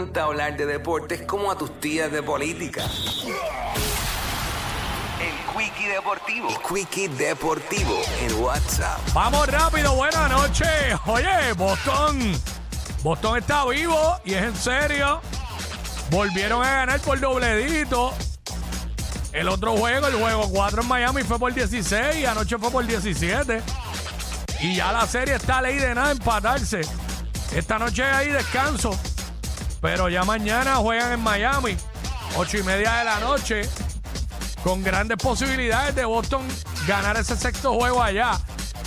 encanta hablar de deportes como a tus tías de política. El Quickie Deportivo. El Quickie Deportivo en WhatsApp. Vamos rápido, buenas noches. Oye, Boston. Boston está vivo y es en serio. Volvieron a ganar por dobledito. El otro juego, el juego 4 en Miami fue por 16 y anoche fue por 17. Y ya la serie está ley de nada empatarse. Esta noche hay descanso. Pero ya mañana juegan en Miami. 8 y media de la noche. Con grandes posibilidades de Boston ganar ese sexto juego allá.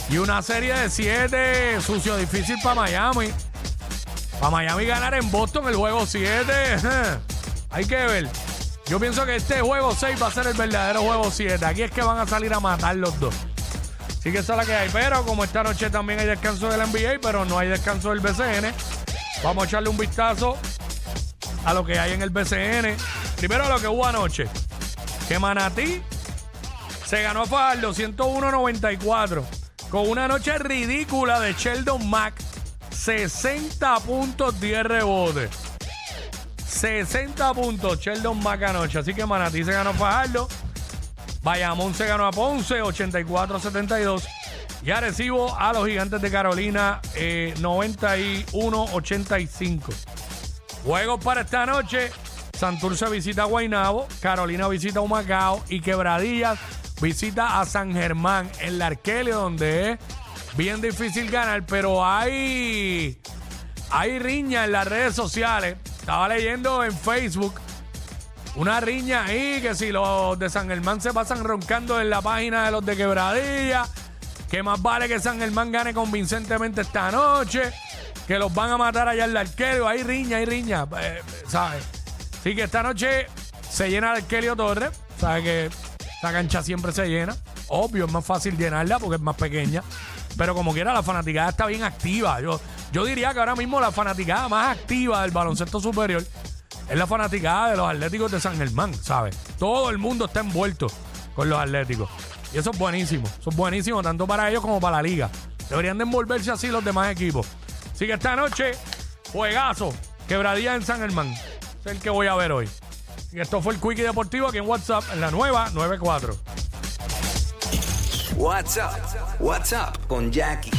Y una serie de 7 sucio difícil para Miami. Para Miami ganar en Boston el juego 7. Hay que ver. Yo pienso que este juego 6 va a ser el verdadero juego 7. Aquí es que van a salir a matar los dos. Así que esa es la que hay. Pero como esta noche también hay descanso del NBA, pero no hay descanso del BCN, vamos a echarle un vistazo a lo que hay en el BCN. Primero a lo que hubo anoche. Que Manatí se ganó a Fajardo 101-94 con una noche ridícula de Sheldon Mack. 60 puntos, 10 rebotes. 60 puntos Sheldon Mack anoche. Así que Manatí se ganó a Fajardo. Bayamón se ganó a Ponce 84-72. Y Arecibo a los gigantes de Carolina eh, 91-85. Juegos para esta noche. Santurce visita a Guaynabo, Carolina visita a Humacao y Quebradillas visita a San Germán en la Arquelio, donde es bien difícil ganar, pero hay, hay riña en las redes sociales. Estaba leyendo en Facebook una riña ahí que si los de San Germán se pasan roncando en la página de los de Quebradilla, que más vale que San Germán gane convincentemente esta noche, que los van a matar allá en la arquero. Hay riña, hay riña, eh, ¿sabes? Así que esta noche se llena el Arquelio Torres, ¿sabes? Que esta cancha siempre se llena. Obvio, es más fácil llenarla porque es más pequeña. Pero como quiera, la fanaticada está bien activa. Yo, yo diría que ahora mismo la fanaticada más activa del baloncesto superior es la fanaticada de los Atléticos de San Germán, ¿sabes? Todo el mundo está envuelto con los Atléticos. Y eso es buenísimo. Eso es buenísimo tanto para ellos como para la liga. Deberían de envolverse así los demás equipos. Así que esta noche, juegazo, quebradilla en San Germán. Es el que voy a ver hoy. Y esto fue el Quickie Deportivo aquí en WhatsApp, en la nueva 94. WhatsApp. WhatsApp con Jackie.